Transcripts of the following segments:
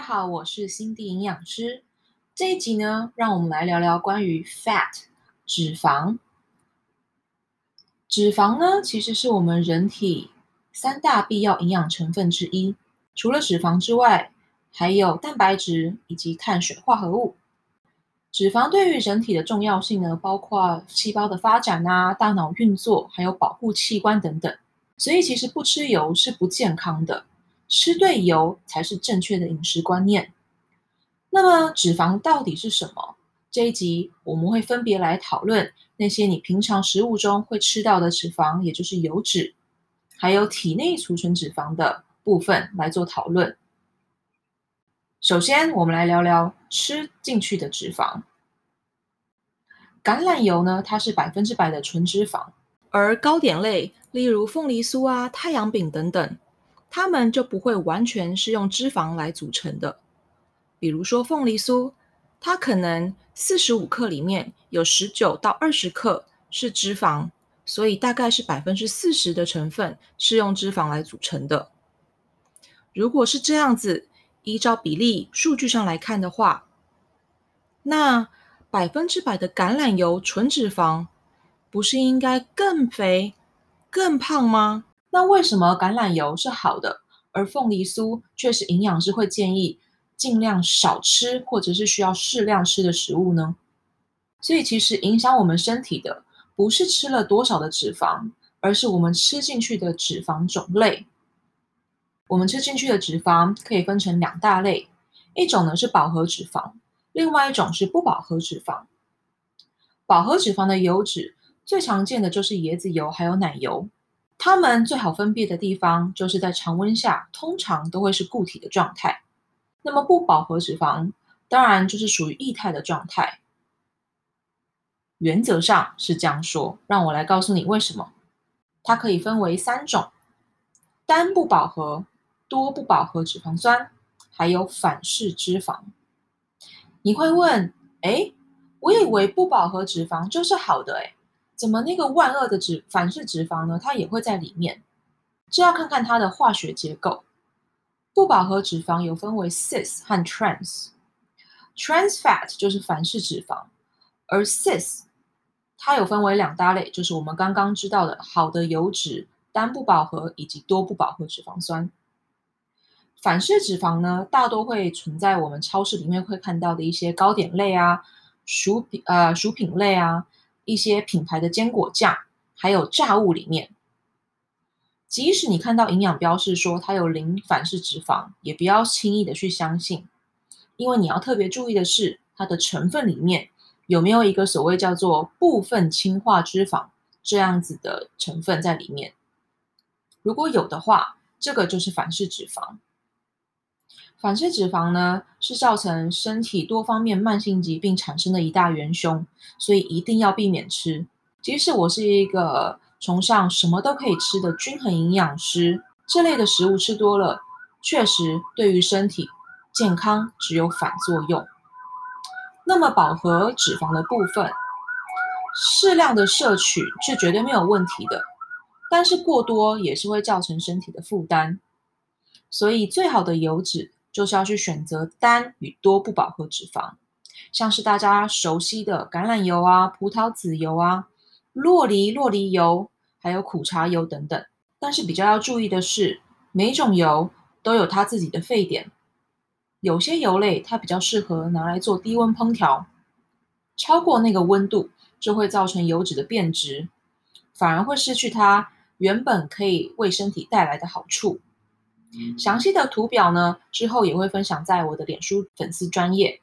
好，我是心地营养师。这一集呢，让我们来聊聊关于 fat 脂肪。脂肪呢，其实是我们人体三大必要营养成分之一。除了脂肪之外，还有蛋白质以及碳水化合物。脂肪对于人体的重要性呢，包括细胞的发展啊、大脑运作，还有保护器官等等。所以，其实不吃油是不健康的。吃对油才是正确的饮食观念。那么脂肪到底是什么？这一集我们会分别来讨论那些你平常食物中会吃到的脂肪，也就是油脂，还有体内储存脂肪的部分来做讨论。首先，我们来聊聊吃进去的脂肪。橄榄油呢，它是百分之百的纯脂肪，而糕点类，例如凤梨酥啊、太阳饼等等。它们就不会完全是用脂肪来组成的，比如说凤梨酥，它可能四十五克里面有十九到二十克是脂肪，所以大概是百分之四十的成分是用脂肪来组成的。如果是这样子，依照比例数据上来看的话，那百分之百的橄榄油纯脂肪不是应该更肥、更胖吗？那为什么橄榄油是好的，而凤梨酥却是营养师会建议尽量少吃或者是需要适量吃的食物呢？所以其实影响我们身体的不是吃了多少的脂肪，而是我们吃进去的脂肪种类。我们吃进去的脂肪可以分成两大类，一种呢是饱和脂肪，另外一种是不饱和脂肪。饱和脂肪的油脂最常见的就是椰子油还有奶油。它们最好分辨的地方，就是在常温下，通常都会是固体的状态。那么不饱和脂肪，当然就是属于液态的状态。原则上是这样说，让我来告诉你为什么。它可以分为三种：单不饱和、多不饱和脂肪酸，还有反式脂肪。你会问：哎，我以为不饱和脂肪就是好的，哎。怎么那个万恶的脂反式脂肪呢？它也会在里面，这要看看它的化学结构。不饱和脂肪有分为 cis 和 trans。trans fat 就是反式脂肪，而 cis 它有分为两大类，就是我们刚刚知道的好的油脂、单不饱和以及多不饱和脂肪酸。反式脂肪呢，大多会存在我们超市里面会看到的一些糕点类啊、薯品呃薯品类啊。一些品牌的坚果酱，还有炸物里面，即使你看到营养标示说它有零反式脂肪，也不要轻易的去相信，因为你要特别注意的是，它的成分里面有没有一个所谓叫做部分氢化脂肪这样子的成分在里面。如果有的话，这个就是反式脂肪。反式脂肪呢，是造成身体多方面慢性疾病产生的一大元凶，所以一定要避免吃。即使我是一个崇尚什么都可以吃的均衡营养师，这类的食物吃多了，确实对于身体健康只有反作用。那么饱和脂肪的部分，适量的摄取是绝对没有问题的，但是过多也是会造成身体的负担。所以最好的油脂，就是要去选择单与多不饱和脂肪，像是大家熟悉的橄榄油啊、葡萄籽油啊、洛梨、洛梨油，还有苦茶油等等。但是比较要注意的是，每种油都有它自己的沸点，有些油类它比较适合拿来做低温烹调，超过那个温度就会造成油脂的变质，反而会失去它原本可以为身体带来的好处。详细的图表呢，之后也会分享在我的脸书粉丝专页。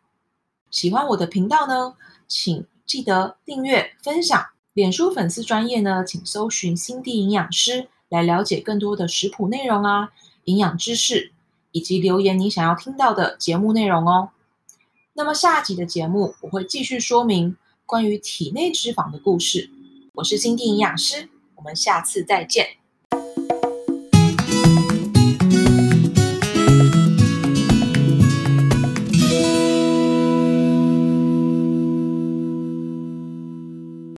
喜欢我的频道呢，请记得订阅、分享。脸书粉丝专业呢，请搜寻“心地营养师”来了解更多的食谱内容啊、营养知识，以及留言你想要听到的节目内容哦。那么下集的节目，我会继续说明关于体内脂肪的故事。我是心地营养师，我们下次再见。